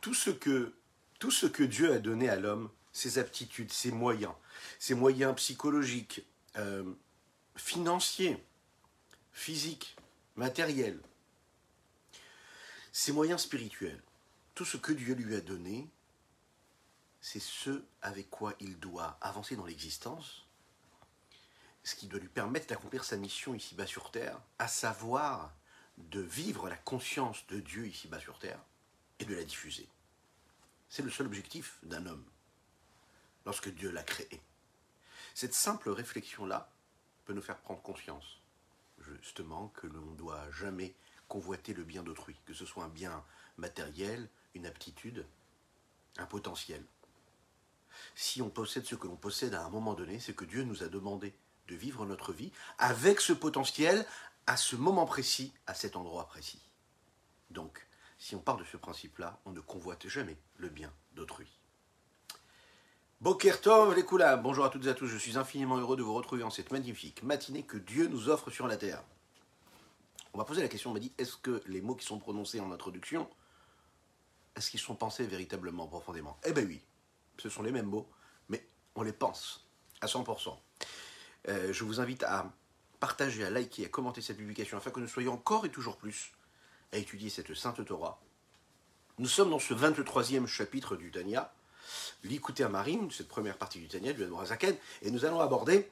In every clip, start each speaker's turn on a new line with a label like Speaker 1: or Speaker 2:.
Speaker 1: tout ce que, Dieu a donné à l'homme, ses aptitudes, ses moyens, ses moyens psychologiques, euh, financiers, physiques, matériels, ses moyens spirituels, tout ce que Dieu lui a donné, c'est ce avec quoi il doit avancer dans l'existence, ce qui doit lui permettre d'accomplir sa mission ici-bas sur Terre, à savoir de vivre la conscience de Dieu ici-bas sur Terre et de la diffuser. C'est le seul objectif d'un homme lorsque Dieu l'a créé. Cette simple réflexion-là peut nous faire prendre conscience, justement, que l'on ne doit jamais convoiter le bien d'autrui, que ce soit un bien matériel, une aptitude, un potentiel. Si on possède ce que l'on possède à un moment donné, c'est que Dieu nous a demandé de vivre notre vie avec ce potentiel à ce moment précis, à cet endroit précis. Donc, si on part de ce principe-là, on ne convoite jamais le bien d'autrui. Bokertov les Kula, bonjour à toutes et à tous, je suis infiniment heureux de vous retrouver en cette magnifique matinée que Dieu nous offre sur la terre. On va poser la question, on m'a dit, est-ce que les mots qui sont prononcés en introduction, est-ce qu'ils sont pensés véritablement profondément? Eh bien oui, ce sont les mêmes mots, mais on les pense à 100%. Euh, je vous invite à partager, à liker, à commenter cette publication afin que nous soyons encore et toujours plus à étudier cette sainte Torah. Nous sommes dans ce 23e chapitre du Tanya, l'écouter à Marine, cette première partie du Tanya, du Zaken, et nous allons aborder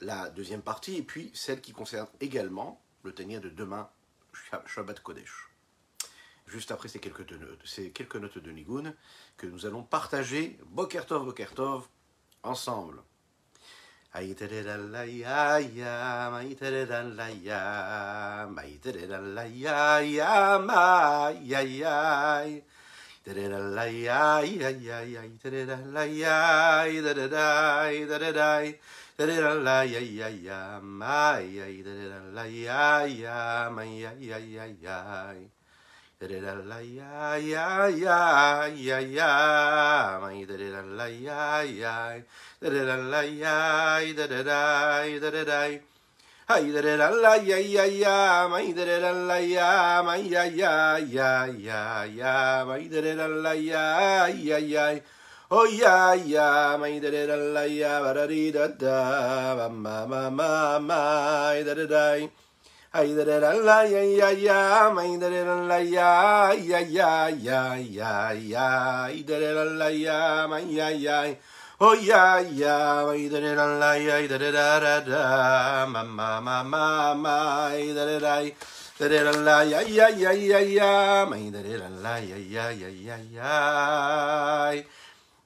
Speaker 1: la deuxième partie et puis celle qui concerne également le Tanya de demain, Shabbat Kodesh. Juste après ces quelques, ces quelques notes de Nigun que nous allons partager, Bokertov, Bokertov, ensemble. Ay terera la ya ya, ay terera la ya, ay terera la ya ya, ma ya ya. Terera la ya ya Did it terera la ya, terera terera. Terera la ya ya ya, ma ya. Yay-yay. Oh ya ya, may da da la ya da da da da da, ma ma ma ma ma, da da da, da da la ya ya ya ya ya, may da da la ya ya ya ya ya, ay da da Oh yeah, yeah, I did it on la yeah, da da da da, ma ma ma ma ma, da da da, da da da la yeah yeah yeah yeah yeah, ma da da da la yeah yeah yeah yeah yeah,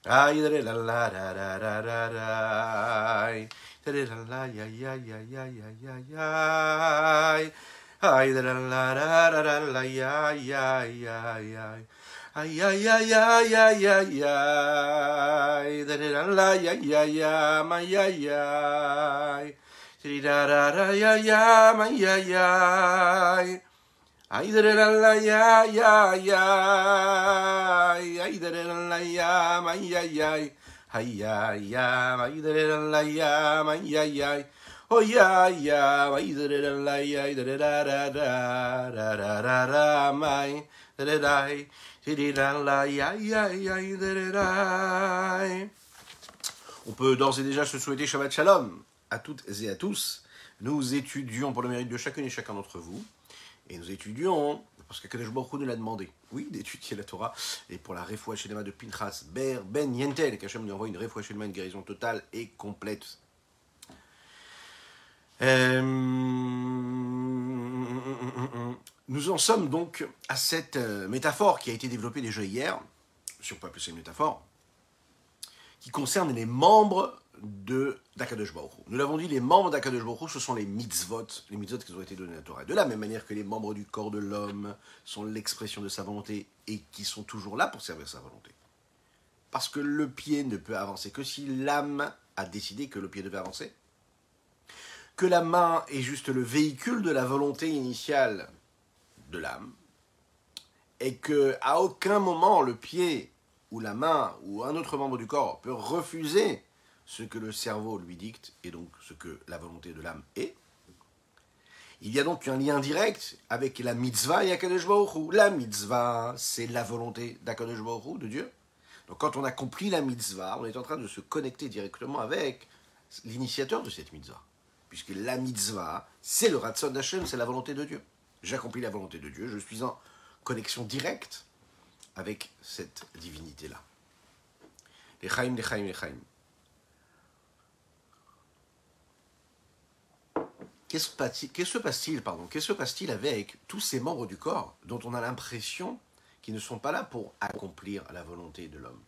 Speaker 1: I da da la da da da da da. La ya ya ya ya. Ay, ay, ay, ay, ay, ay, ay, da da la, ya, ya, ya, ma, ya, ya, di da da da, ya, ya, ma, ya, ya, ay, da da la, ya, ya, ya, ay, da da la, ya, ma, ya, ya, On peut d'ores et déjà se souhaiter Shabbat Shalom à toutes et à tous. Nous étudions pour le mérite de chacun et chacun d'entre vous. Et nous étudions, parce que Kadesh Baruch nous l'a demandé, oui, d'étudier la Torah. Et pour la Refoua de Pinchas Ber Ben Yentel, qu'Hachem nous envoie une Refoua Shelema, une guérison totale et complète. Euh... Nous en sommes donc à cette euh, métaphore qui a été développée déjà hier, si on peut appeler une métaphore, qui concerne les membres de d'Akadosh Nous l'avons dit, les membres d'Akadosh ce sont les mitzvot, les mitzvot qui ont été donnés à Torah. De la même manière que les membres du corps de l'homme sont l'expression de sa volonté et qui sont toujours là pour servir sa volonté. Parce que le pied ne peut avancer que si l'âme a décidé que le pied devait avancer. Que la main est juste le véhicule de la volonté initiale de l'âme, et que à aucun moment le pied ou la main ou un autre membre du corps peut refuser ce que le cerveau lui dicte et donc ce que la volonté de l'âme est, Il y a donc un lien direct avec la mitzvah et La mitzvah, c'est la volonté d'Akadosh de Dieu. Donc quand on accomplit la mitzvah, on est en train de se connecter directement avec l'initiateur de cette mitzvah. Puisque la mitzvah, c'est le Ratzon d'Hachem, c'est la volonté de Dieu. J'accomplis la volonté de Dieu, je suis en connexion directe avec cette divinité-là. Les chaim, les chaim, les chaim. Qu'est-ce que se passe-t-il pardon Qu'est-ce se passe-t-il avec tous ces membres du corps dont on a l'impression qu'ils ne sont pas là pour accomplir la volonté de l'homme?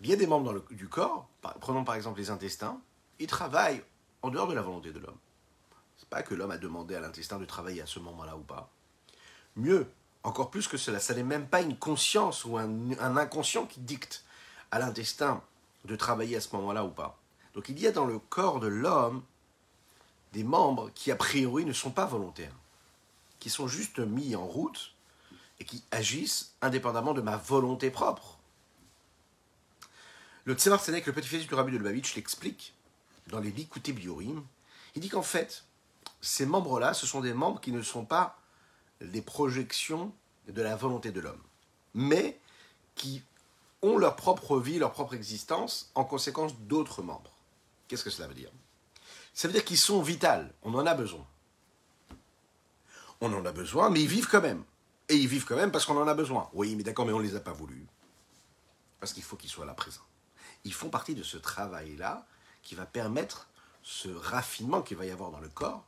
Speaker 1: Il y a des membres du corps, prenons par exemple les intestins, ils travaillent en dehors de la volonté de l'homme. C'est pas que l'homme a demandé à l'intestin de travailler à ce moment-là ou pas. Mieux, encore plus que cela, ça n'est même pas une conscience ou un, inconscient qui dicte à l'intestin de travailler à ce moment-là ou pas. Donc il y a dans le corps de l'homme des membres qui a priori ne sont pas volontaires, qui sont juste mis en route et qui agissent indépendamment de ma volonté propre. Le Tzemar Tzedek, le petit-fils du rabbi de Lubavitch, l'explique dans les Likuté Biorim. Il dit qu'en fait, ces membres-là, ce sont des membres qui ne sont pas des projections de la volonté de l'homme, mais qui ont leur propre vie, leur propre existence en conséquence d'autres membres. Qu'est-ce que cela veut dire? Ça veut dire qu'ils sont vitales. On en a besoin. On en a besoin, mais ils vivent quand même. Et ils vivent quand même parce qu'on en a besoin. Oui, mais d'accord, mais on ne les a pas voulu. Parce qu'il faut qu'ils soient là présents. Ils font partie de ce travail-là qui va permettre ce raffinement qu'il va y avoir dans le corps,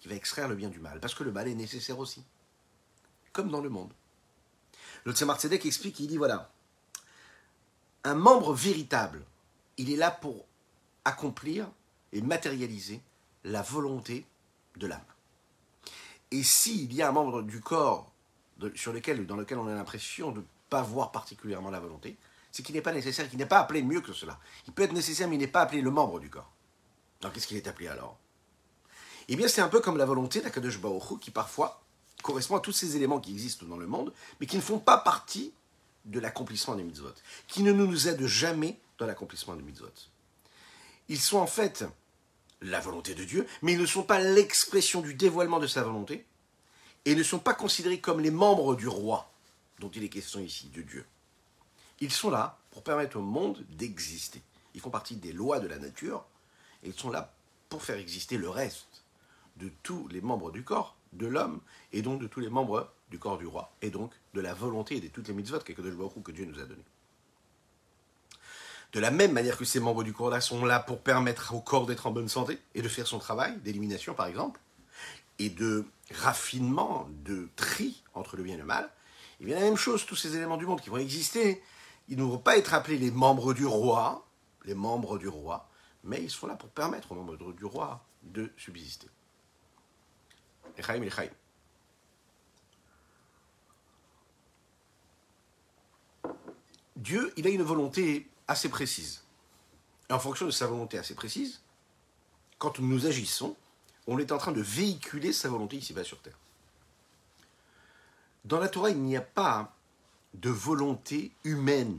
Speaker 1: qui va extraire le bien du mal. Parce que le mal est nécessaire aussi. Comme dans le monde. Le Tzemar Tzedek explique, il dit voilà, un membre véritable, il est là pour accomplir et matérialiser la volonté de l'âme. Et s'il y a un membre du corps sur lequel, dans lequel on a l'impression de ne pas voir particulièrement la volonté, c'est qu'il n'est pas nécessaire, qu'il n'est pas appelé mieux que cela. Il peut être nécessaire, mais il n'est pas appelé le membre du corps. Alors qu'est-ce qu'il est appelé alors? Eh bien, c'est un peu comme la volonté d'Akadosh Baruch qui parfois correspond à tous ces éléments qui existent dans le monde, mais qui ne font pas partie de l'accomplissement des mitzvot, qui ne nous aident jamais dans l'accomplissement des mitzvot. Ils sont en fait la volonté de Dieu, mais ils ne sont pas l'expression du dévoilement de sa volonté, et ne sont pas considérés comme les membres du roi, dont il est question ici, de Dieu. Ils sont là pour permettre au monde d'exister. Ils font partie des lois de la nature, et ils sont là pour faire exister le reste de tous les membres du corps de l'homme, et donc de tous les membres du corps du roi, et donc de la volonté et de toutes les mitzvot que Dieu nous a données. De la même manière que ces membres du corps-là sont là pour permettre au corps d'être en bonne santé et de faire son travail, d'élimination par exemple, et de raffinement, de tri entre le bien et le mal, et eh bien la même chose, tous ces éléments du monde qui vont exister, ils ne vont pas être appelés les membres du roi, les membres du roi, mais ils sont là pour permettre aux membres du roi de subsister. Dieu, il a une volonté assez précise. Et en fonction de sa volonté assez précise, quand nous agissons, on est en train de véhiculer sa volonté ici-bas sur Terre. Dans la Torah, il n'y a pas de volonté humaine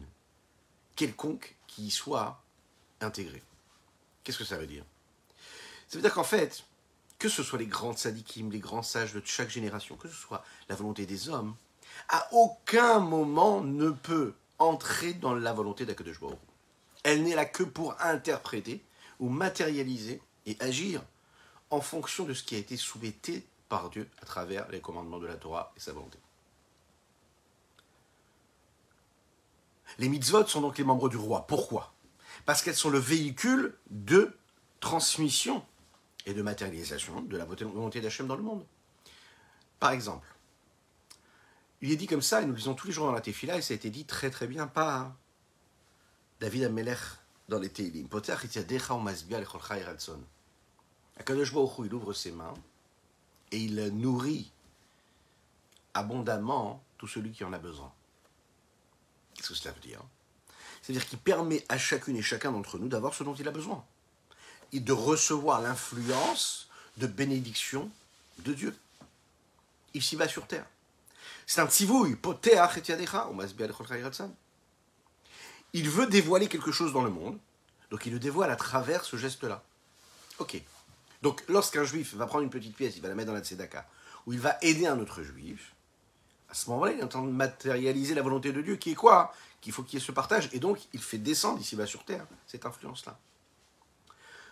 Speaker 1: quelconque qui y soit intégrée. Qu'est-ce que ça veut dire? Ça veut dire qu'en fait, que ce soit les grands tzadikim, les grands sages de chaque génération, que ce soit la volonté des hommes, à aucun moment ne peut entrer dans la volonté d'Akadosh. Elle n'est là que pour interpréter ou matérialiser et agir en fonction de ce qui a été souhaité par Dieu à travers les commandements de la Torah et sa volonté. Les mitzvot sont donc les membres du roi. Pourquoi? Parce qu'elles sont le véhicule de transmission et de matérialisation de la volonté d'Hachem dans le monde. Par exemple, il est dit comme ça, et nous le lisons tous les jours dans la Tefila, et ça a été dit très très bien par David Amelech dans les Teilim. Akadosh Baruch il ouvre ses mains et il nourrit abondamment tout celui qui en a besoin. Qu'est-ce que cela veut dire? C'est-à-dire qu'il permet à chacune et chacun d'entre nous d'avoir ce dont il a besoin. Et de recevoir l'influence de bénédiction de Dieu. Ici-bas sur terre. C'est un tzivouille. Il veut dévoiler quelque chose dans le monde, donc il le dévoile à travers ce geste-là. Ok. Donc, lorsqu'un juif va prendre une petite pièce, il va la mettre dans la tzedaka, ou il va aider un autre juif, à ce moment-là, il est en train de matérialiser la volonté de Dieu, qui est quoi? Qu'il faut qu'il y ait ce partage, et donc il fait descendre ici-bas sur terre cette influence-là.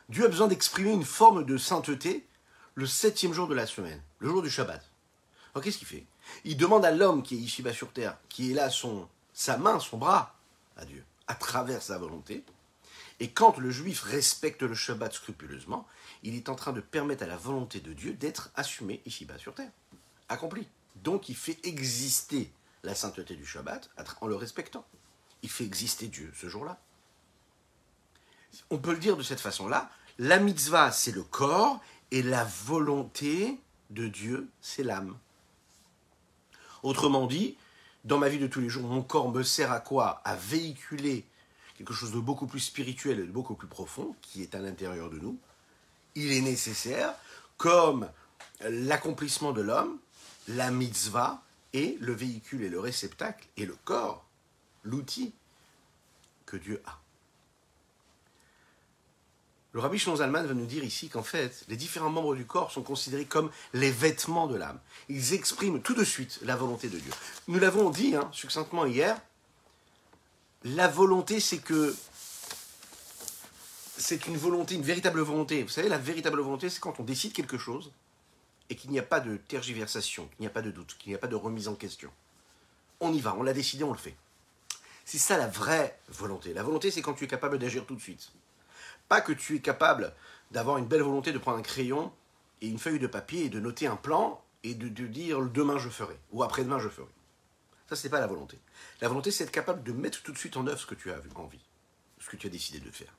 Speaker 1: Dieu a besoin d'exprimer une forme de sainteté le septième jour de la semaine, le jour du Shabbat. Alors qu'est-ce qu'il fait? Il demande à l'homme qui est ici-bas sur terre, qui est là son, sa main, son bras, à Dieu, à travers sa volonté. Et quand le juif respecte le Shabbat scrupuleusement, il est en train de permettre à la volonté de Dieu d'être assumée ici-bas sur terre, accomplie. Donc il fait exister la sainteté du Shabbat en le respectant. Il fait exister Dieu ce jour-là. On peut le dire de cette façon-là, la mitzvah c'est le corps et la volonté de Dieu c'est l'âme. Autrement dit, dans ma vie de tous les jours, mon corps me sert à quoi? À véhiculer quelque chose de beaucoup plus spirituel et de beaucoup plus profond qui est à l'intérieur de nous. Il est nécessaire, comme l'accomplissement de l'homme, la mitzvah est le véhicule et le réceptacle et le corps, l'outil que Dieu a. Le rabbi Zalman va nous dire ici qu'en fait, les différents membres du corps sont considérés comme les vêtements de l'âme. Ils expriment tout de suite la volonté de Dieu. Nous l'avons dit hein, succinctement hier, la volonté c'est que c'est une volonté, une véritable volonté. Vous savez, la véritable volonté, c'est quand on décide quelque chose, et qu'il n'y a pas de tergiversation, qu'il n'y a pas de doute, qu'il n'y a pas de remise en question. On y va, on l'a décidé, on le fait. C'est ça la vraie volonté. La volonté, c'est quand tu es capable d'agir tout de suite. Pas que tu es capable d'avoir une belle volonté de prendre un crayon et une feuille de papier et de noter un plan et de, dire demain je ferai ou après-demain je ferai. Ça, c'est pas la volonté. La volonté, c'est être capable de mettre tout de suite en œuvre ce que tu as envie, ce que tu as décidé de faire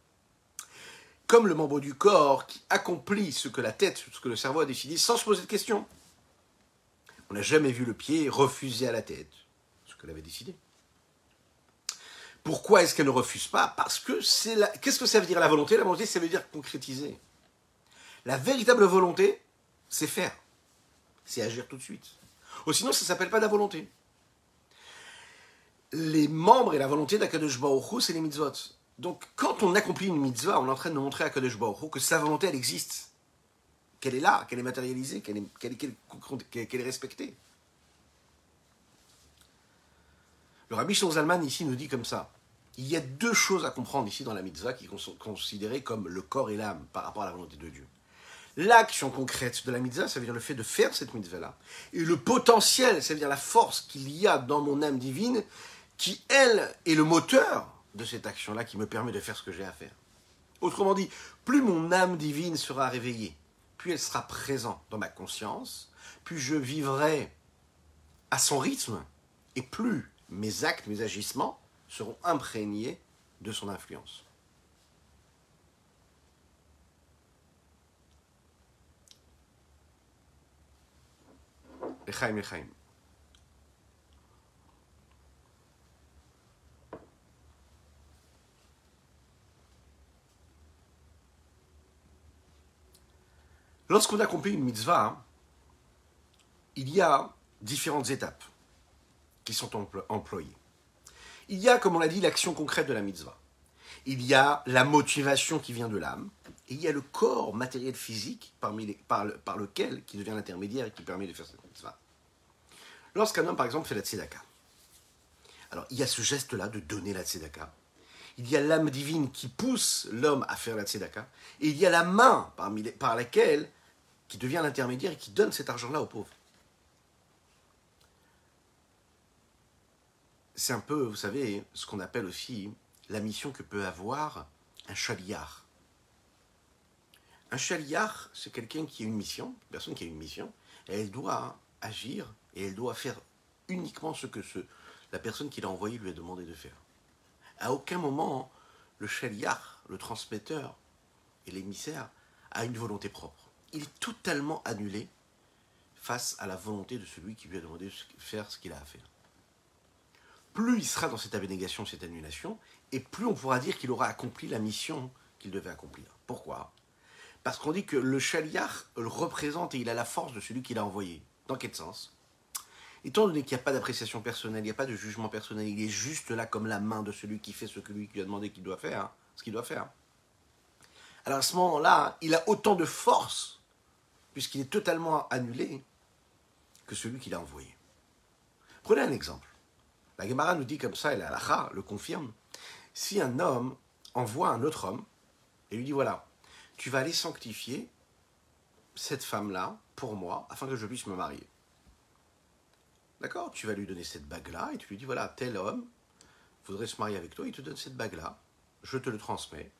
Speaker 1: comme le membre du corps qui accomplit ce que la tête, ce que le cerveau a décidé sans se poser de questions. On n'a jamais vu le pied refuser à la tête ce qu'elle avait décidé. Pourquoi est-ce qu'elle ne refuse pas? Parce que c'est la... Qu'est-ce que ça veut dire? La volonté La volonté, ça veut dire concrétiser. La véritable volonté, c'est faire. C'est agir tout de suite. Sinon, ça ne s'appelle pas la volonté. Les membres et la volonté d'Akadosh Baruch c'est les mitzvot. Donc, quand on accomplit une mitzvah, on est en train de montrer à Kadesh Baruch que sa volonté, elle existe. Qu'elle est là, qu'elle est matérialisée, qu'elle est, respectée. Le rabbi Zalman ici nous dit comme ça. Il y a deux choses à comprendre ici dans la mitzvah qui sont considérées comme le corps et l'âme par rapport à la volonté de Dieu. L'action concrète de la mitzvah, ça veut dire le fait de faire cette mitzvah-là. Et le potentiel, ça veut dire la force qu'il y a dans mon âme divine, qui, elle, est le moteur de cette action-là qui me permet de faire ce que j'ai à faire. Autrement dit, plus mon âme divine sera réveillée, plus elle sera présente dans ma conscience, plus je vivrai à son rythme, et plus mes actes, mes agissements seront imprégnés de son influence. Lorsqu'on accomplit une mitzvah, il y a différentes étapes qui sont employées. Il y a, comme on l'a dit, l'action concrète de la mitzvah. Il y a la motivation qui vient de l'âme. Et il y a le corps matériel physique par, lequel, qui devient l'intermédiaire et qui permet de faire cette mitzvah. Lorsqu'un homme, par exemple, fait la tzedaka, alors il y a ce geste-là de donner la tzedaka. Il y a l'âme divine qui pousse l'homme à faire la tzedaka. Et il y a la main par laquelle qui devient l'intermédiaire et qui donne cet argent-là aux pauvres. C'est un peu, vous savez, ce qu'on appelle aussi la mission que peut avoir un chaliard. Un chaliard, c'est quelqu'un qui a une mission, une personne qui a une mission, elle doit agir et elle doit faire uniquement ce que la personne qui l'a envoyé lui a demandé de faire. À aucun moment, le chaliard, le transmetteur et l'émissaire a une volonté propre il est totalement annulé face à la volonté de celui qui lui a demandé de faire ce qu'il a à faire. Plus il sera dans cette abnégation, cette annulation, et plus on pourra dire qu'il aura accompli la mission qu'il devait accomplir. Pourquoi? Parce qu'on dit que le chaliar représente et il a la force de celui qui l'a envoyé. Dans quel sens? Étant donné qu'il n'y a pas d'appréciation personnelle, il n'y a pas de jugement personnel, il est juste là comme la main de celui qui fait ce que lui lui a demandé qu'il doit faire, ce qu'il doit faire. Alors à ce moment-là, il a autant de force, puisqu'il est totalement annulé, que celui qu'il a envoyé. Prenez un exemple. La Gemara nous dit comme ça, et la Lacha le confirme. Si un homme envoie un autre homme et lui dit voilà, tu vas aller sanctifier cette femme-là pour moi afin que je puisse me marier. D'accord? Tu vas lui donner cette bague-là et tu lui dis voilà, tel homme voudrait se marier avec toi, il te donne cette bague-là, je te le transmets,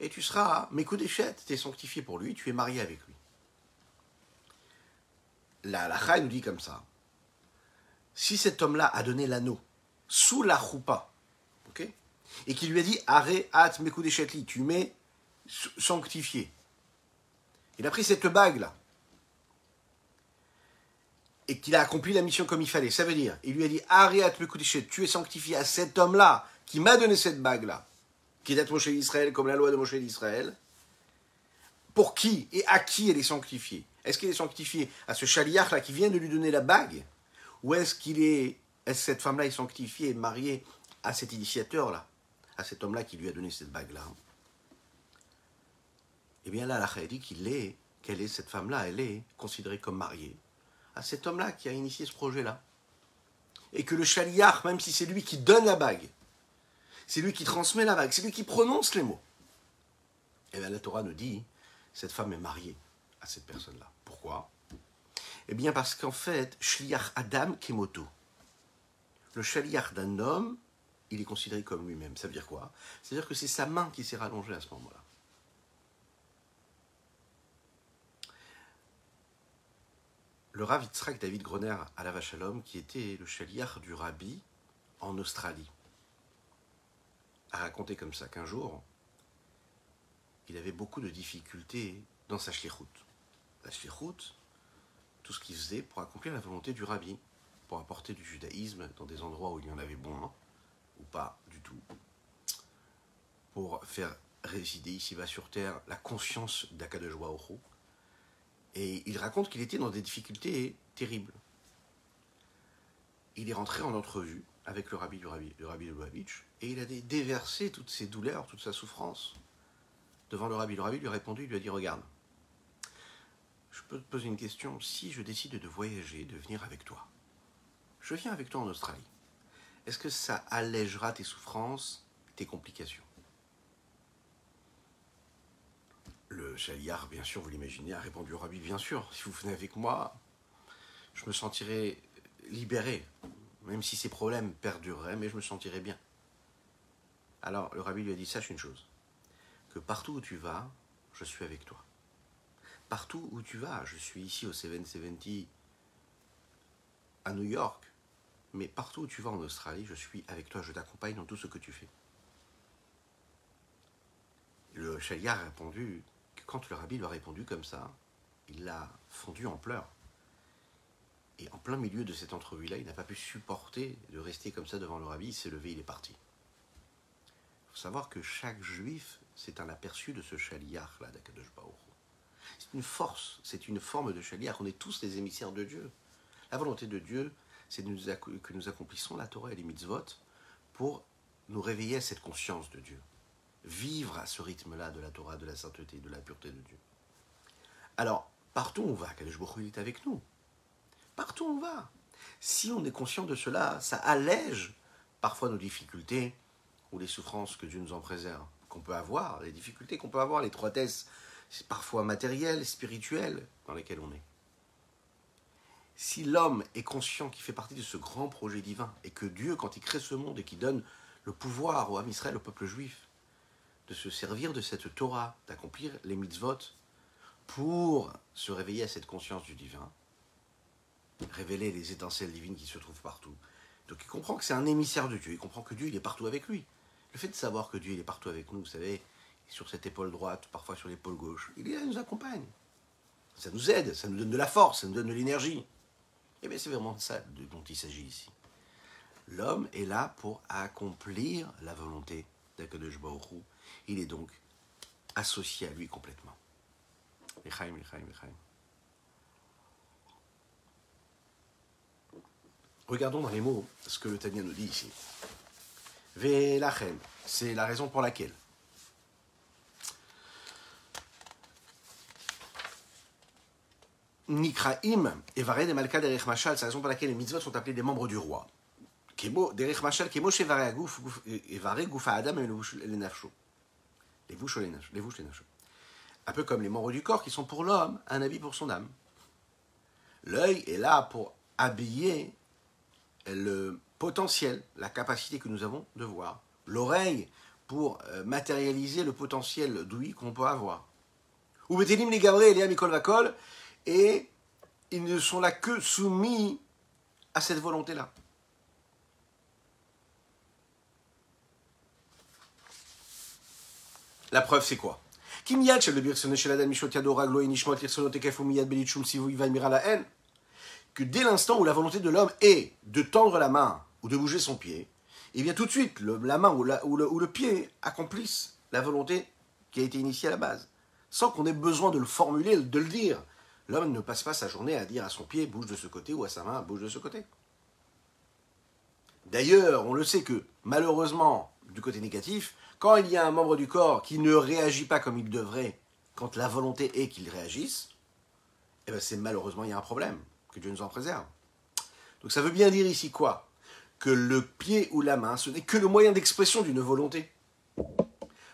Speaker 1: et tu seras mes coups d'échette, tu es sanctifié pour lui, tu es marié avec lui. La Lacha nous dit comme ça si cet homme-là a donné l'anneau sous la choupa, et qu'il lui a dit Arrête, mes d'échetli, tu mets sanctifié. Il a pris cette bague-là. Et qu'il a accompli la mission comme il fallait. Ça veut dire, il lui a dit Arrête, mes coups d'échet, tu es sanctifié à cet homme-là qui m'a donné cette bague-là, qui est d'être Moshe d'Israël, comme la loi de Moshe d'Israël. Pour qui et à qui elle est sanctifiée Est-ce qu'elle est sanctifiée à ce chaliach-là qui vient de lui donner la bague ou est-ce qu'il est, est-ce que cette femme-là est sanctifiée et mariée à cet initiateur-là, à cet homme-là qui lui a donné cette bague-là Eh bien là, la dit qu'il est, qu'elle est cette femme-là, elle est considérée comme mariée à cet homme-là qui a initié ce projet-là. Et que le chaliar, même si c'est lui qui donne la bague, c'est lui qui transmet la bague, c'est lui qui prononce les mots. Eh bien la Torah nous dit, cette femme est mariée à cette personne-là. Pourquoi? Eh bien, parce qu'en fait, Shliach Adam Kemoto, le Shliach d'un homme, il est considéré comme lui-même. Ça veut dire quoi? C'est-à-dire que c'est sa main qui s'est rallongée à ce moment-là. Le Rav Yitzhak David Groner à la Vachalom, qui était le Shaliach du Rabbi en Australie, a raconté comme ça qu'un jour, il avait beaucoup de difficultés dans sa shlichut. La shlichut, tout ce qu'il faisait pour accomplir la volonté du rabbi, pour apporter du judaïsme dans des endroits où il y en avait bon, ou pas du tout, pour faire résider ici-bas sur terre la conscience d'Akadosh Ocho. Et il raconte qu'il était dans des difficultés terribles. Il est rentré en entrevue avec le rabbi du rabbi, le rabbi de Lubavitch, et il a déversé toutes ses douleurs, toute sa souffrance devant le rabbi. Le rabbi lui a répondu, il lui a dit Regarde, je peux te poser une question. Si je décide de voyager, de venir avec toi, je viens avec toi en Australie. Est-ce que ça allègera tes souffrances, tes complications? Le chaliar, bien sûr, vous l'imaginez, a répondu au rabbi, bien sûr, si vous venez avec moi, je me sentirai libéré, même si ces problèmes perdureraient, mais je me sentirai bien. Alors le rabbi lui a dit, sache une chose, que partout où tu vas, je suis avec toi partout où tu vas. Je suis ici au 770 à New York, mais partout où tu vas en Australie, je suis avec toi, je t'accompagne dans tout ce que tu fais. Le chaliar a répondu quand le rabbi lui a répondu comme ça, il l'a fondu en pleurs. Et en plein milieu de cette entrevue-là, il n'a pas pu supporter de rester comme ça devant le rabbi, il s'est levé, il est parti. Il faut savoir que chaque juif, c'est un aperçu de ce chaliar-là d'Akadosh Baruch c'est une force, c'est une forme de chaliar. On est tous les émissaires de Dieu. La volonté de Dieu, c'est que nous accomplissons la Torah et les mitzvot pour nous réveiller à cette conscience de Dieu. Vivre à ce rythme-là de la Torah, de la sainteté, de la pureté de Dieu. Alors, partout où on va, Kadesh Baruch est avec nous. Partout où on va. Si on est conscient de cela, ça allège parfois nos difficultés ou les souffrances que Dieu nous en préserve, qu'on peut avoir, les difficultés qu'on peut avoir, l'étroitesse parfois matériel, spirituel dans lesquels on est. Si l'homme est conscient qu'il fait partie de ce grand projet divin et que Dieu, quand il crée ce monde et qu'il donne le pouvoir au Ham Israël, au peuple juif, de se servir de cette Torah, d'accomplir les mitzvot pour se réveiller à cette conscience du divin, révéler les étincelles divines qui se trouvent partout. Donc il comprend que c'est un émissaire de Dieu, il comprend que Dieu il est partout avec lui. Le fait de savoir que Dieu il est partout avec nous, vous savez, sur cette épaule droite, parfois sur l'épaule gauche. Il nous accompagne. Ça nous aide, ça nous donne de la force, ça nous donne de l'énergie. Et eh bien c'est vraiment ça dont il s'agit ici. L'homme est là pour accomplir la volonté d'Akadosh Baruch Il est donc associé à lui complètement. Regardons dans les mots ce que le Tania nous dit ici. Velachem, c'est la raison pour laquelle. Nikraim, et Malka derech Machal, c'est la raison pour laquelle les mitzvot sont appelés des membres du roi. Kemo, derech Kemo Shevare Evare Gufa Adam et les Nafsho. Les vouches les Nafsho. Un peu comme les membres du corps qui sont pour l'homme un habit pour son âme. L'œil est là pour habiller le potentiel, la capacité que nous avons de voir. L'oreille pour euh, matérialiser le potentiel d'ouïe qu'on peut avoir. Ou Betelim les Gabriel et Amikol Vakol, et ils ne sont là que soumis à cette volonté-là. La preuve, c'est quoi? Que dès l'instant où la volonté de l'homme est de tendre la main ou de bouger son pied, et eh bien tout de suite, la main ou, ou, le, pied accomplissent la volonté qui a été initiée à la base, sans qu'on ait besoin de le formuler, de le dire. L'homme ne passe pas sa journée à dire à son pied bouge de ce côté ou à sa main bouge de ce côté. D'ailleurs, on le sait que malheureusement, du côté négatif, quand il y a un membre du corps qui ne réagit pas comme il devrait, quand la volonté est qu'il réagisse, eh ben c'est malheureusement il y a un problème. Que Dieu nous en préserve. Donc ça veut bien dire ici quoi? Que le pied ou la main, ce n'est que le moyen d'expression d'une volonté.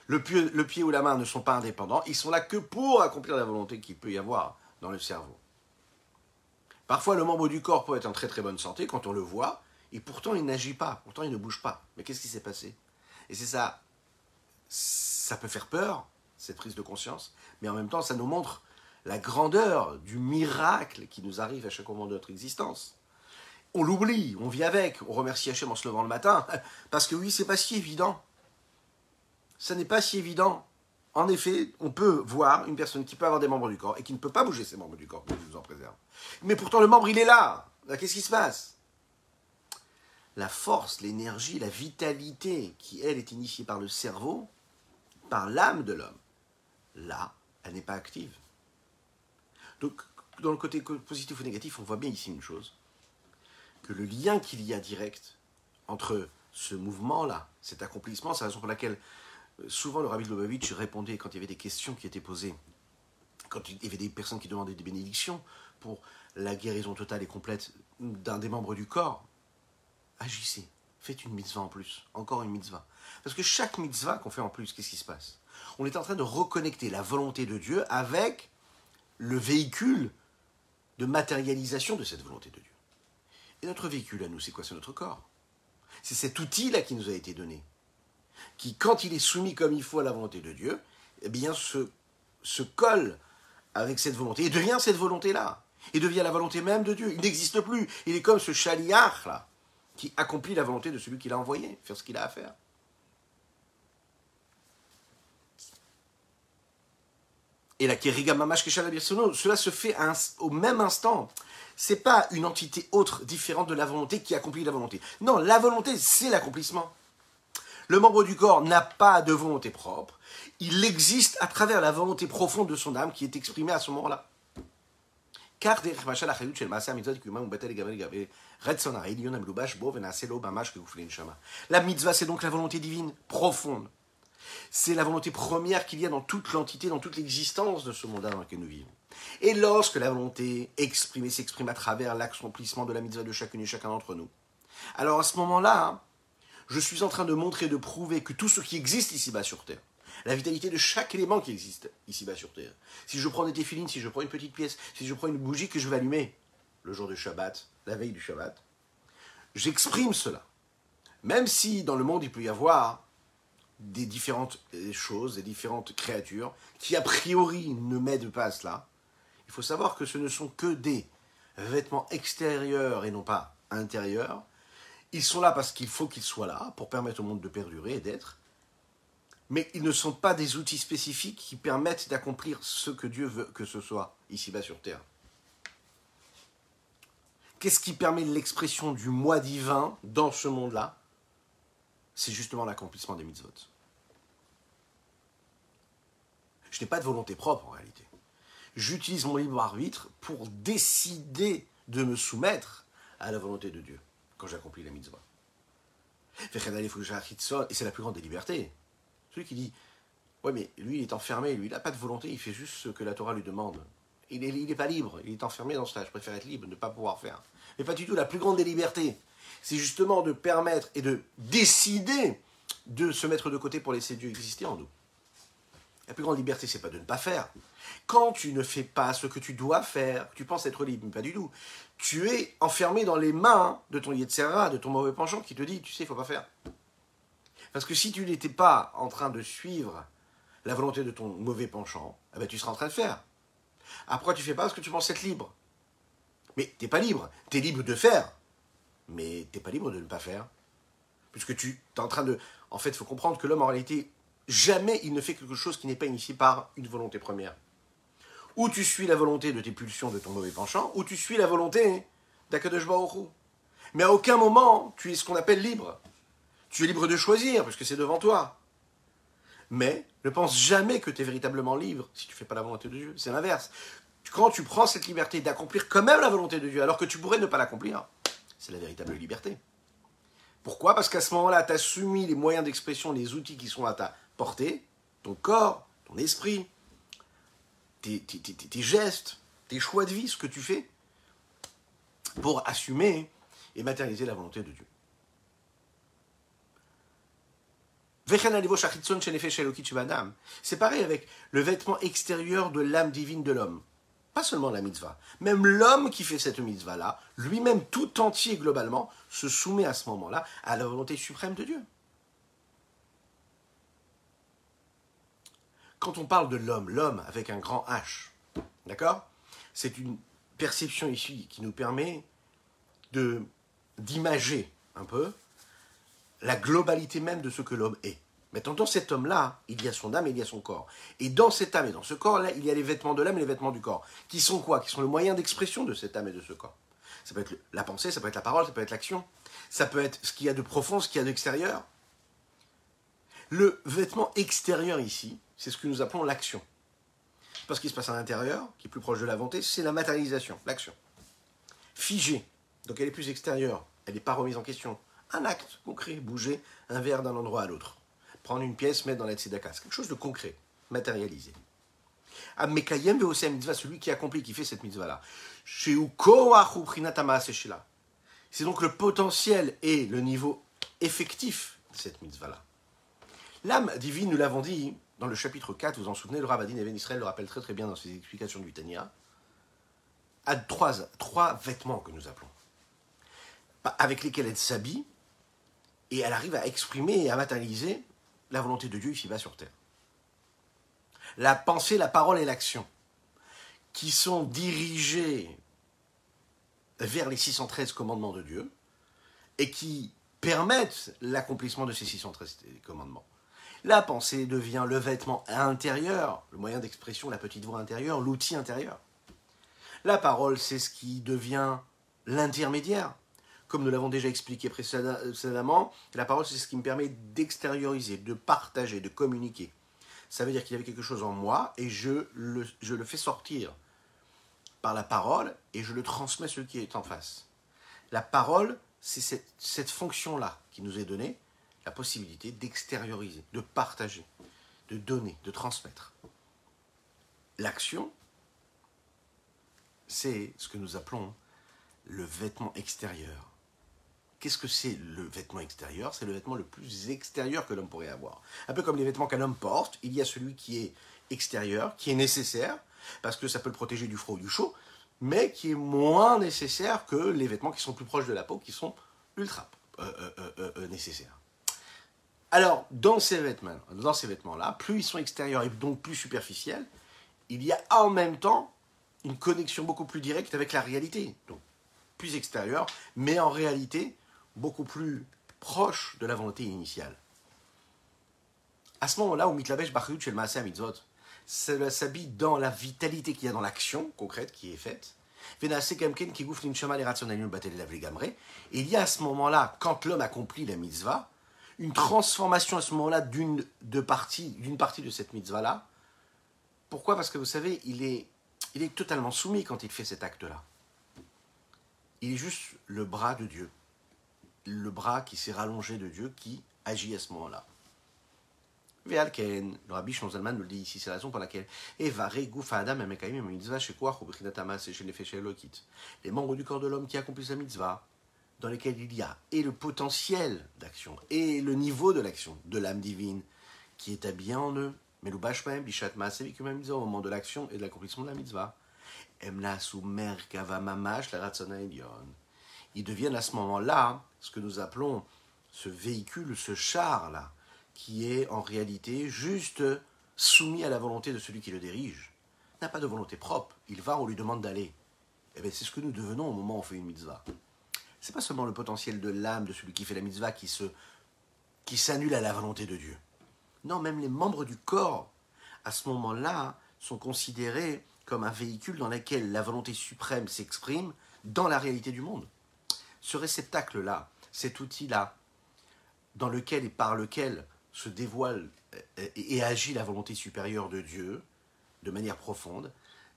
Speaker 1: Le pied, le pied ou la main ne sont pas indépendants, ils sont là que pour accomplir la volonté qu'il peut y avoir dans le cerveau. Parfois, le membre du corps peut être en très très bonne santé quand on le voit, et pourtant il n'agit pas, pourtant il ne bouge pas. Mais qu'est-ce qui s'est passé? Et c'est ça ça peut faire peur, cette prise de conscience, mais en même temps, ça nous montre la grandeur du miracle qui nous arrive à chaque moment de notre existence. On l'oublie, on vit avec, on remercie Hachem en se levant le matin, parce que oui, c'est pas si évident. Ça n'est pas si évident. En effet, on peut voir une personne qui peut avoir des membres du corps et qui ne peut pas bouger ses membres du corps, que Dieu nous en préserve. Mais pourtant, le membre, il est là. Qu'est-ce qui se passe? La force, l'énergie, la vitalité qui, elle, est initiée par le cerveau, par l'âme de l'homme. Là, elle n'est pas active. Donc, dans le côté positif ou négatif, on voit bien ici une chose, que le lien qu'il y a direct entre ce mouvement-là, cet accomplissement, c'est la raison pour laquelle souvent le rabbi Lubavitch répondait quand il y avait des questions qui étaient posées, quand il y avait des personnes qui demandaient des bénédictions pour la guérison totale et complète d'un des membres du corps, agissez, faites une mitzvah en plus, encore une mitzvah. Parce que chaque mitzvah qu'on fait en plus, qu'est-ce qui se passe? On est en train de reconnecter la volonté de Dieu avec le véhicule de matérialisation de cette volonté de Dieu. Et notre véhicule à nous, c'est quoi? C'est notre corps. C'est cet outil-là qui nous a été donné, qui, quand il est soumis comme il faut à la volonté de Dieu, eh bien, se, se colle avec cette volonté et devient cette volonté-là. Et devient la volonté même de Dieu. Il n'existe plus. Il est comme ce chaliard là, qui accomplit la volonté de celui qui l'a envoyé, faire ce qu'il a à faire. et la Keriga Mamash cela se fait au même instant. C'est pas une entité autre, différente de la volonté, qui accomplit la volonté. Non, la volonté, c'est l'accomplissement. Le membre du corps n'a pas de volonté propre. Il existe à travers la volonté profonde de son âme qui est exprimée à ce moment-là. La mitzvah, c'est donc la volonté divine profonde. C'est la volonté première qu'il y a dans toute l'entité, dans toute l'existence de ce monde dans lequel nous vivons. Et lorsque la volonté exprimée s'exprime à travers l'accomplissement de la mitzvah de chacune et chacun d'entre nous, alors à ce moment-là, je suis en train de montrer, de prouver que tout ce qui existe ici-bas sur Terre, la vitalité de chaque élément qui existe ici-bas sur Terre, si je prends des téfilines, si je prends une petite pièce, si je prends une bougie que je vais allumer le jour du Shabbat, la veille du Shabbat, j'exprime cela. Même si dans le monde il peut y avoir des différentes euh, choses, des différentes créatures, qui a priori ne m'aident pas à cela, il faut savoir que ce ne sont que des vêtements extérieurs et non pas intérieurs. Ils sont là parce qu'il faut qu'ils soient là pour permettre au monde de perdurer et d'être. Mais ils ne sont pas des outils spécifiques qui permettent d'accomplir ce que Dieu veut que ce soit ici-bas sur Terre. Qu'est-ce qui permet l'expression du moi divin dans ce monde-là? C'est justement l'accomplissement des mitzvot. Je n'ai pas de volonté propre en réalité. J'utilise mon libre arbitre pour décider de me soumettre à la volonté de Dieu quand j'accomplis la mitzvah. Et c'est la plus grande des libertés. Celui qui dit Ouais, mais lui, il est enfermé, lui, il n'a pas de volonté, il fait juste ce que la Torah lui demande. il n'est il est pas libre, il est enfermé dans cela. Je préfère être libre, ne pas pouvoir faire. Mais pas du tout. La plus grande des libertés, c'est justement de permettre et de décider de se mettre de côté pour laisser Dieu exister en nous. La plus grande liberté, c'est pas de ne pas faire. Quand tu ne fais pas ce que tu dois faire, tu penses être libre, mais pas du tout. Tu es enfermé dans les mains de ton Yetzera, de ton mauvais penchant qui te dit, tu sais, il faut pas faire. Parce que si tu n'étais pas en train de suivre la volonté de ton mauvais penchant, eh ben, tu seras en train de faire. Après, tu fais pas parce que tu penses être libre. Mais tu n'es pas libre. Tu es libre de faire. Mais tu n'es pas libre de ne pas faire. Puisque tu es en train de. En fait, il faut comprendre que l'homme, en réalité, jamais il ne fait quelque chose qui n'est pas initié par une volonté première. Ou tu suis la volonté de tes pulsions, de ton mauvais penchant, ou tu suis la volonté d'Akadosh Baruch Mais à aucun moment, tu es ce qu'on appelle libre. Tu es libre de choisir, puisque c'est devant toi. Mais ne pense jamais que tu es véritablement libre si tu ne fais pas la volonté de Dieu. C'est l'inverse. Quand tu prends cette liberté d'accomplir quand même la volonté de Dieu, alors que tu pourrais ne pas l'accomplir, c'est la véritable liberté. Pourquoi? Parce qu'à ce moment-là, tu as soumis les moyens d'expression, les outils qui sont à ta portée, ton corps, ton esprit, tes, tes, gestes, tes choix de vie, ce que tu fais, pour assumer et matérialiser la volonté de Dieu. C'est pareil avec le vêtement extérieur de l'âme divine de l'homme. Pas seulement la mitzvah. Même l'homme qui fait cette mitzvah-là, lui-même tout entier globalement, se soumet à ce moment-là à la volonté suprême de Dieu. Quand on parle de l'homme, l'homme avec un grand H, d'accord? C'est une perception ici qui nous permet de d'imager un peu la globalité même de ce que l'homme est. Maintenant, dans cet homme-là, il y a son âme et il y a son corps. Et dans cette âme et dans ce corps-là, il y a les vêtements de l'âme et les vêtements du corps. Qui sont quoi? Qui sont le moyen d'expression de cette âme et de ce corps. Ça peut être la pensée, ça peut être la parole, ça peut être l'action. Ça peut être ce qu'il y a de profond, ce qu'il y a d'extérieur. Le vêtement extérieur ici, c'est ce que nous appelons l'action. Parce qu'il se passe à l'intérieur, qui est plus proche de la volonté, c'est la matérialisation, l'action. Figée, donc elle est plus extérieure, elle n'est pas remise en question un acte concret, bouger un verre d'un endroit à l'autre. Prendre une pièce, mettre dans la tzedaka. C'est quelque chose de concret, matérialisé. Amekayem ve'osem mitzvah, celui qui accomplit, qui fait cette mitzvah-là. C'est donc le potentiel et le niveau effectif de cette mitzvah-là. L'âme divine, nous l'avons dit dans le chapitre 4, vous en souvenez, le Ravadin Even Israël le rappelle très très bien dans ses explications du Tania, a trois, trois vêtements que nous appelons, avec lesquels elle s'habille et elle arrive à exprimer et à matérialiser la volonté de Dieu ici-bas sur terre. La pensée, la parole et l'action, qui sont dirigées vers les 613 commandements de Dieu, et qui permettent l'accomplissement de ces 613 commandements. La pensée devient le vêtement intérieur, le moyen d'expression, la petite voix intérieure, l'outil intérieur. La parole, c'est ce qui devient l'intermédiaire, comme nous l'avons déjà expliqué précédemment, la parole, c'est ce qui me permet d'extérioriser, de partager, de communiquer. Ça veut dire qu'il y avait quelque chose en moi et je le, je le fais sortir par la parole et je le transmets à celui qui est en face. La parole, c'est cette, cette fonction-là qui nous est donnée, la possibilité d'extérioriser, de partager, de donner, de transmettre. L'action, c'est ce que nous appelons le vêtement extérieur. Qu'est-ce que c'est le vêtement extérieur? C'est le vêtement le plus extérieur que l'homme pourrait avoir. Un peu comme les vêtements qu'un homme porte, il y a celui qui est extérieur, qui est nécessaire, parce que ça peut le protéger du froid ou du chaud, mais qui est moins nécessaire que les vêtements qui sont plus proches de la peau, qui sont ultra euh, euh, euh, nécessaires. Alors, dans ces vêtements, dans ces vêtements-là, plus ils sont extérieurs et donc plus superficiels, il y a en même temps une connexion beaucoup plus directe avec la réalité. Donc, plus extérieur, mais en réalité, beaucoup plus proche de la volonté initiale. À ce moment-là, où Mitlavesh Bachut chez le Mitzvot, cela s'habille dans la vitalité qu'il y a dans l'action concrète qui est faite. Et il y a à ce moment-là, quand l'homme accomplit la mitzvah, une transformation à ce moment-là d'une de partie, d'une partie de cette mitzvah-là. Pourquoi? Parce que vous savez, il est, il est totalement soumis quand il fait cet acte-là. Il est juste le bras de Dieu le bras qui s'est rallongé de Dieu qui agit à ce moment-là. Ve'alken, le rabbi Shonzalman nous le dit ici, c'est la raison pour laquelle. Les membres du corps de l'homme qui accomplissent la mitzvah, dans lesquels il y a et le potentiel d'action et le niveau de l'action de l'âme divine qui est habillée en eux. Mais Bashmaem, Bishat Maaseh, au moment de l'action et de l'accomplissement de la mitzvah. Ils deviennent à ce moment-là ce que nous appelons ce véhicule, ce char-là, qui est en réalité juste soumis à la volonté de celui qui le dirige. n'a pas de volonté propre. Il va, on lui demande d'aller. Eh bien, c'est ce que nous devenons au moment où on fait une mitzvah. C'est pas seulement le potentiel de l'âme de celui qui fait la mitzvah qui se qui s'annule à la volonté de Dieu. Non, même les membres du corps, à ce moment-là, sont considérés comme un véhicule dans lequel la volonté suprême s'exprime dans la réalité du monde. Ce réceptacle-là, cet outil-là, dans lequel et par lequel se dévoile euh, et agit la volonté supérieure de Dieu de manière profonde,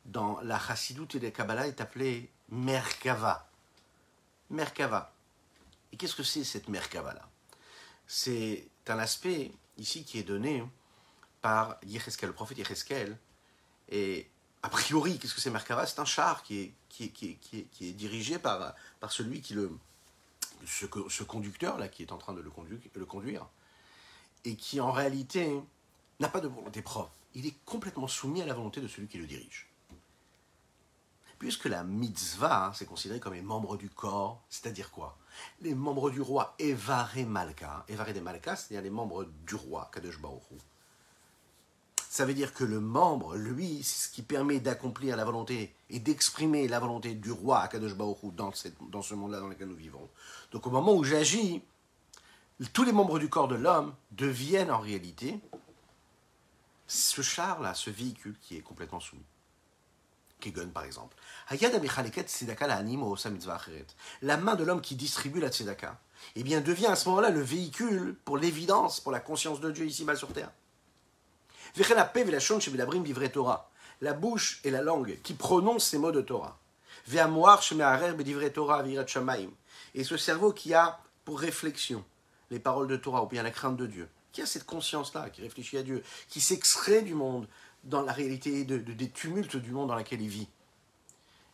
Speaker 1: dans la Chassidut et la Kabbalah est appelé Merkava. Merkava. Et qu'est-ce que c'est cette Merkava-là? C'est un aspect ici qui est donné par Yecheskel, le prophète Yecheskel. Et a priori, qu'est-ce que c'est Merkava? C'est un char qui est, qui qui est, dirigé par, par celui qui le. Ce, ce conducteur-là qui est en train de le conduire, le conduire et qui en réalité n'a pas de volonté propre. Il est complètement soumis à la volonté de celui qui le dirige. Puisque la mitzvah, c'est considéré comme les membres du corps, c'est-à-dire quoi? Les membres du roi Evare Malka, Evare de Malka, c'est-à-dire les membres du roi, Kadosh Baruch ça veut dire que le membre, lui, c'est ce qui permet d'accomplir la volonté et d'exprimer la volonté du roi Akadosh Baruch dans, dans ce monde-là dans lequel nous vivons. Donc au moment où j'agis, tous les membres du corps de l'homme deviennent en réalité ce char-là, ce véhicule qui est complètement soumis. Kegon, par exemple. La main de l'homme qui distribue la tzedaka, eh bien, devient à ce moment-là le véhicule pour l'évidence, pour la conscience de Dieu ici-bas sur terre. La bouche et la langue qui prononcent ces mots de Torah. Et ce cerveau qui a pour réflexion les paroles de Torah ou bien la crainte de Dieu, qui a cette conscience-là, qui réfléchit à Dieu, qui s'extrait du monde dans la réalité des tumultes du monde dans lequel il vit.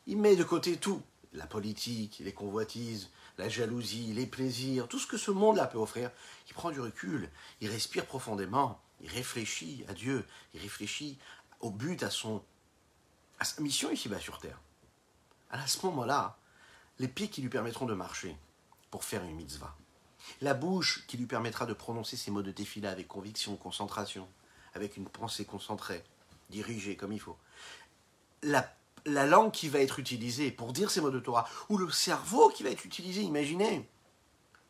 Speaker 1: Il met de côté tout, la politique, les convoitises, la jalousie, les plaisirs, tout ce que ce monde-là peut offrir. Il prend du recul, il respire profondément, il réfléchit à Dieu, il réfléchit au but, à, son, sa mission ici-bas sur Terre. À ce moment-là, les pieds qui lui permettront de marcher pour faire une mitzvah, la bouche qui lui permettra de prononcer ces mots de tefila avec conviction, concentration, avec une pensée concentrée, dirigée comme il faut. La, la langue qui va être utilisée pour dire ces mots de Torah, ou le cerveau qui va être utilisé, imaginez,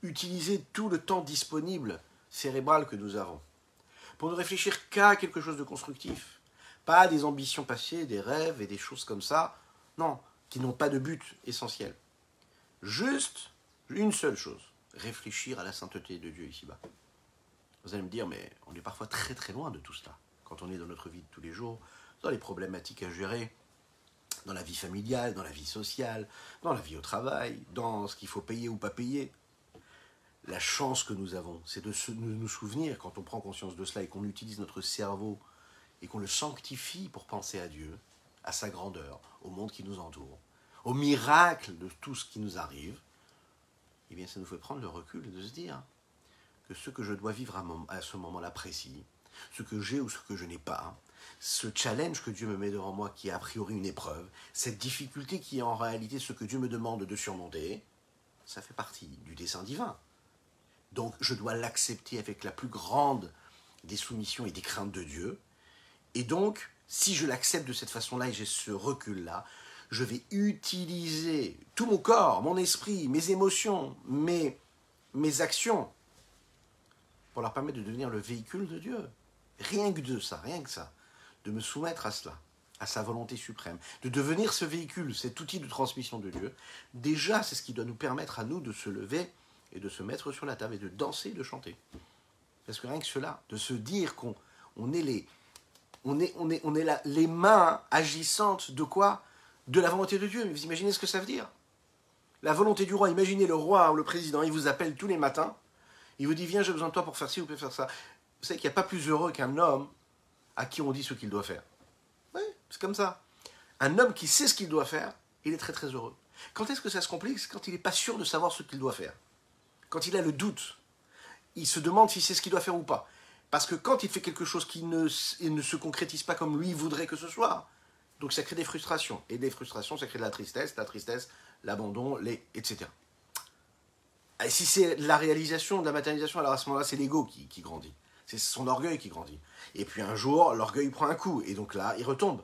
Speaker 1: utiliser tout le temps disponible cérébral que nous avons, pour ne réfléchir qu'à quelque chose de constructif, pas à des ambitions passées, des rêves et des choses comme ça, non, qui n'ont pas de but essentiel. Juste une seule chose, réfléchir à la sainteté de Dieu ici-bas. Vous allez me dire, mais on est parfois très très loin de tout cela, quand on est dans notre vie de tous les jours, dans les problématiques à gérer, dans la vie familiale, dans la vie sociale, dans la vie au travail, dans ce qu'il faut payer ou pas payer. La chance que nous avons, c'est de nous souvenir, quand on prend conscience de cela et qu'on utilise notre cerveau et qu'on le sanctifie pour penser à Dieu, à sa grandeur, au monde qui nous entoure, au miracle de tout ce qui nous arrive, eh bien ça nous fait prendre le recul de se dire que ce que je dois vivre à, ce moment-là précis, ce que j'ai ou ce que je n'ai pas, ce challenge que Dieu me met devant moi qui est a priori une épreuve, cette difficulté qui est en réalité ce que Dieu me demande de surmonter, ça fait partie du dessein divin. Donc je dois l'accepter avec la plus grande des soumissions et des craintes de Dieu. Et donc, si je l'accepte de cette façon-là et j'ai ce recul-là, je vais utiliser tout mon corps, mon esprit, mes émotions, mes, mes actions, pour leur permettre de devenir le véhicule de Dieu. Rien que de ça, rien que ça. De me soumettre à cela, à sa volonté suprême. De devenir ce véhicule, cet outil de transmission de Dieu. Déjà, c'est ce qui doit nous permettre à nous de se lever et de se mettre sur la table et de danser, de chanter. Parce que rien que cela, de se dire qu'on on est les mains agissantes de quoi? De la volonté de Dieu. Mais vous imaginez ce que ça veut dire? La volonté du roi, imaginez le roi ou le président, il vous appelle tous les matins, il vous dit viens j'ai besoin de toi pour faire ci ou pour faire ça. Vous savez qu'il n'y a pas plus heureux qu'un homme à qui on dit ce qu'il doit faire. Oui, c'est comme ça. Un homme qui sait ce qu'il doit faire, il est très très heureux. Quand est-ce que ça se complique? C'est quand il n'est pas sûr de savoir ce qu'il doit faire. Quand il a le doute. Il se demande si c'est ce qu'il doit faire ou pas. Parce que quand il fait quelque chose qui ne, se concrétise pas comme lui voudrait que ce soit, donc ça crée des frustrations. Et des frustrations, ça crée de la tristesse, la tristesse, l'abandon, les, etc. Et si c'est la réalisation de la matérialisation, alors à ce moment-là, c'est l'ego qui grandit. C'est son orgueil qui grandit. Et puis un jour, l'orgueil prend un coup, et donc là, il retombe.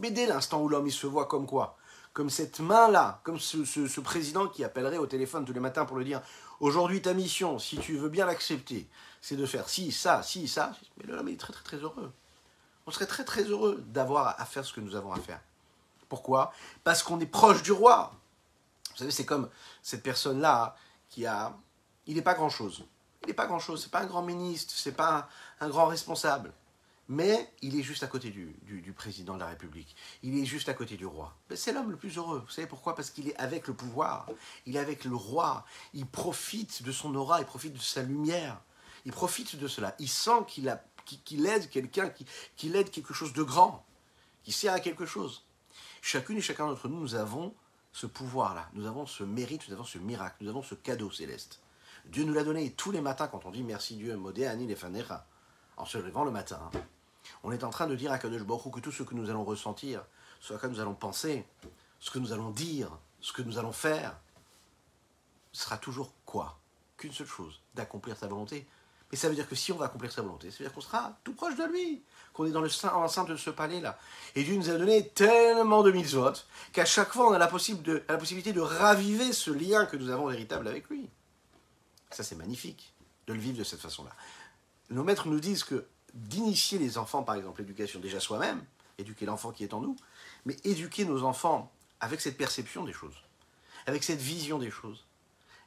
Speaker 1: Mais dès l'instant où l'homme, il se voit comme quoi? Comme cette main-là, comme ce, président qui appellerait au téléphone tous les matins pour le dire Aujourd'hui, ta mission, si tu veux bien l'accepter, c'est de faire ci, ça, ci, ça. Mais l'homme, est très, très, très heureux. On serait très, très heureux d'avoir à faire ce que nous avons à faire. Pourquoi? Parce qu'on est proche du roi. Vous savez, c'est comme cette personne-là qui a. Il n'est pas grand-chose. Il n'est pas grand-chose. C'est pas un grand ministre, c'est pas un grand responsable mais il est juste à côté du, président de la République. Il est juste à côté du roi. C'est l'homme le plus heureux. Vous savez pourquoi? Parce qu'il est avec le pouvoir. Il est avec le roi. Il profite de son aura, il profite de sa lumière. Il profite de cela. Il sent qu'il aide quelqu'un, qu'il aide quelque chose de grand, qui sert à quelque chose. Chacune et chacun d'entre nous, nous avons ce pouvoir-là. Nous avons ce mérite, nous avons ce miracle, nous avons ce cadeau céleste. Dieu nous l'a donné tous les matins quand on dit merci Dieu, modé ani lefanera, en se levant le matin on est en train de dire à Kadosh Baruch que tout ce que nous allons ressentir, ce à quoi nous allons penser, ce que nous allons dire, ce que nous allons faire, sera toujours quoi? Qu'une seule chose, d'accomplir sa volonté. Mais ça veut dire que si on va accomplir sa volonté, ça veut dire qu'on sera tout proche de lui, qu'on est dans le sein, enceinte de ce palais-là. Et Dieu nous a donné tellement de mitzvot qu'à chaque fois on a la, la possibilité de raviver ce lien que nous avons véritable avec lui. Ça c'est magnifique de le vivre de cette façon-là. Nos maîtres nous disent que d'initier les enfants, par exemple, l'éducation déjà soi-même, éduquer l'enfant qui est en nous, mais éduquer nos enfants avec cette perception des choses, avec cette vision des choses.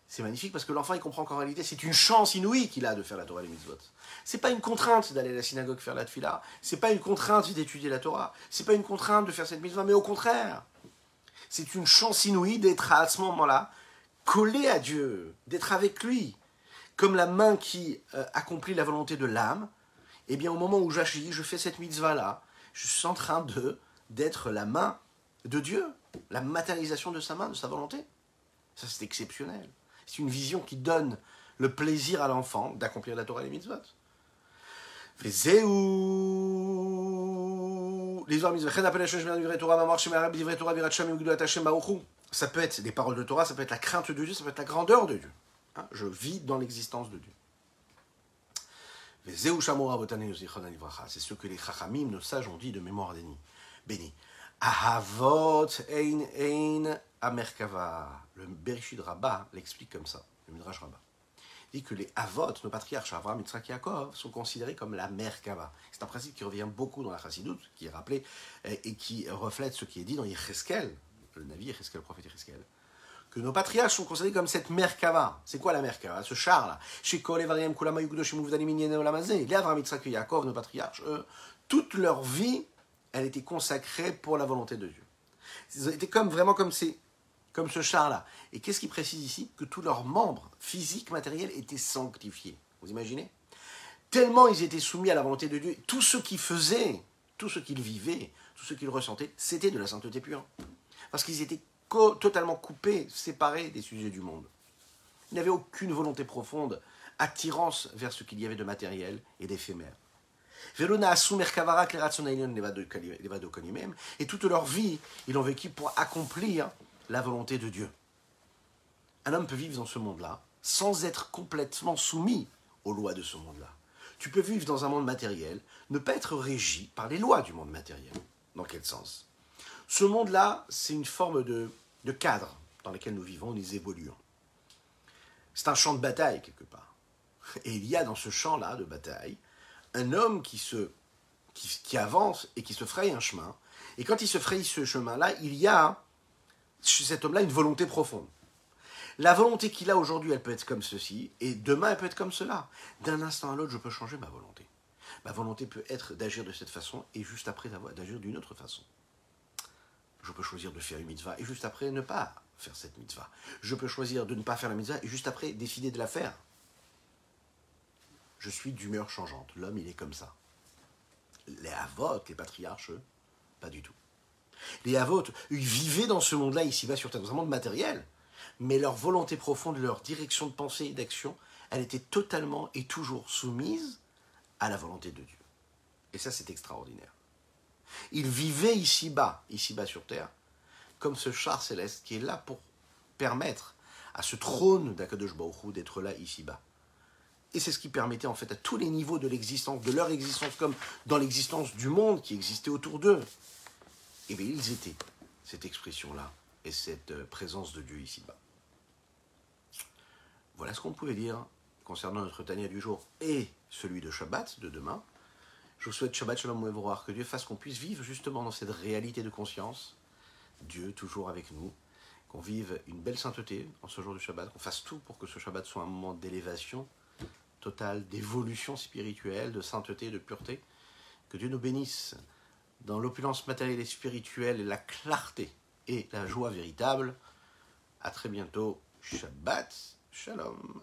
Speaker 1: C'est magnifique parce que l'enfant il comprend qu'en réalité c'est une chance inouïe qu'il a de faire la Torah et les mitzvot. C'est pas une contrainte d'aller à la synagogue faire la tfila, c'est pas une contrainte d'étudier la Torah, c'est pas une contrainte de faire cette mitzvah, mais au contraire, c'est une chance inouïe d'être à ce moment-là collé à Dieu, d'être avec lui, comme la main qui euh, accomplit la volonté de l'âme, eh bien au moment où j'agis, je fais cette mitzvah-là, je suis en train de d'être la main de Dieu, la matérialisation de sa main, de sa volonté. Ça, c'est exceptionnel. C'est une vision qui donne le plaisir à l'enfant d'accomplir la Torah et les mitzvot. Ça peut être des paroles de Torah, ça peut être la crainte de Dieu, ça peut être la grandeur de Dieu. Hein, je vis dans l'existence de Dieu. C'est ce que les Chachamim, nos sages, ont dit de mémoire béni. Ahavot ein ein amerkava. Le Bereshit Rabbah l'explique comme ça, le Midrash Rabbah. Que les Avot, nos patriarches Avraham, Yitzhak Yaakov, sont considérés comme la Merkava. C'est un principe qui revient beaucoup dans la Chassidoute, qui est rappelé et qui reflète ce qui est dit dans Yecheskel, le Navi Yecheskel, le prophète Yecheskel que nos patriarches sont considérés comme cette Merkava. C'est quoi la Merkava Ce char-là. Chez Kol, Evariam, Kulama. Les Avram, Yitzhak Yaakov, nos patriarches, eux, toute leur vie, elle était consacrée pour la volonté de Dieu. Ils étaient comme, vraiment comme, ces, comme ce char-là. Et qu'est-ce qui précise ici Que tous leurs membres physiques, matériels, étaient sanctifiés. Vous imaginez Tellement ils étaient soumis à la volonté de Dieu. Tout ce qu'ils faisaient, tout ce qu'ils vivaient, tout ce qu'ils ressentaient, c'était de la sainteté pure. Parce qu'ils étaient totalement coupé, séparé des sujets du monde. Il n'avait aucune volonté profonde, attirance vers ce qu'il y avait de matériel et d'éphémère. Et toute leur vie, ils l'ont vécu pour accomplir la volonté de Dieu. Un homme peut vivre dans ce monde-là sans être complètement soumis aux lois de ce monde-là. Tu peux vivre dans un monde matériel, ne pas être régi par les lois du monde matériel. Dans quel sens? Ce monde-là, c'est une forme de, cadre dans lequel nous vivons, nous évoluons. C'est un champ de bataille quelque part. Et il y a dans ce champ-là de bataille un homme qui, se, qui, avance et qui se fraye un chemin. Et quand il se fraye ce chemin-là, il y a chez cet homme-là une volonté profonde. La volonté qu'il a aujourd'hui, elle peut être comme ceci, et demain, elle peut être comme cela. D'un instant à l'autre, je peux changer ma volonté. Ma volonté peut être d'agir de cette façon, et juste après d'agir d'une autre façon. Je peux choisir de faire une mitzvah et juste après ne pas faire cette mitzvah. Je peux choisir de ne pas faire la mitzvah et juste après décider de la faire. je suis d'humeur changeante. L'homme, il est comme ça. Les avotes, les patriarches, pas du tout. Les avotes, ils vivaient dans ce monde-là, ici-bas, sur Terre, dans un monde matériel, mais leur volonté profonde, leur direction de pensée et d'action, elle était totalement et toujours soumise à la volonté de Dieu. Et ça, c'est extraordinaire. Ils vivaient ici-bas, ici-bas sur Terre, comme ce char céleste qui est là pour permettre à ce trône d'Akadosh d'être là ici-bas. Et c'est ce qui permettait en fait à tous les niveaux de l'existence, de leur existence, comme dans l'existence du monde qui existait autour d'eux. Eh bien ils étaient cette expression-là et cette euh, présence de Dieu ici-bas. Voilà ce qu'on pouvait dire concernant notre Tania du jour et celui de Shabbat de demain. Je vous souhaite Shabbat Shalom voir que Dieu fasse qu'on puisse vivre justement dans cette réalité de conscience. Dieu toujours avec nous, qu'on vive une belle sainteté en ce jour du Shabbat, qu'on fasse tout pour que ce Shabbat soit un moment d'élévation totale, d'évolution spirituelle, de sainteté, de pureté. Que Dieu nous bénisse dans l'opulence matérielle et spirituelle, la clarté et la joie véritable. À très bientôt. Shabbat Shalom.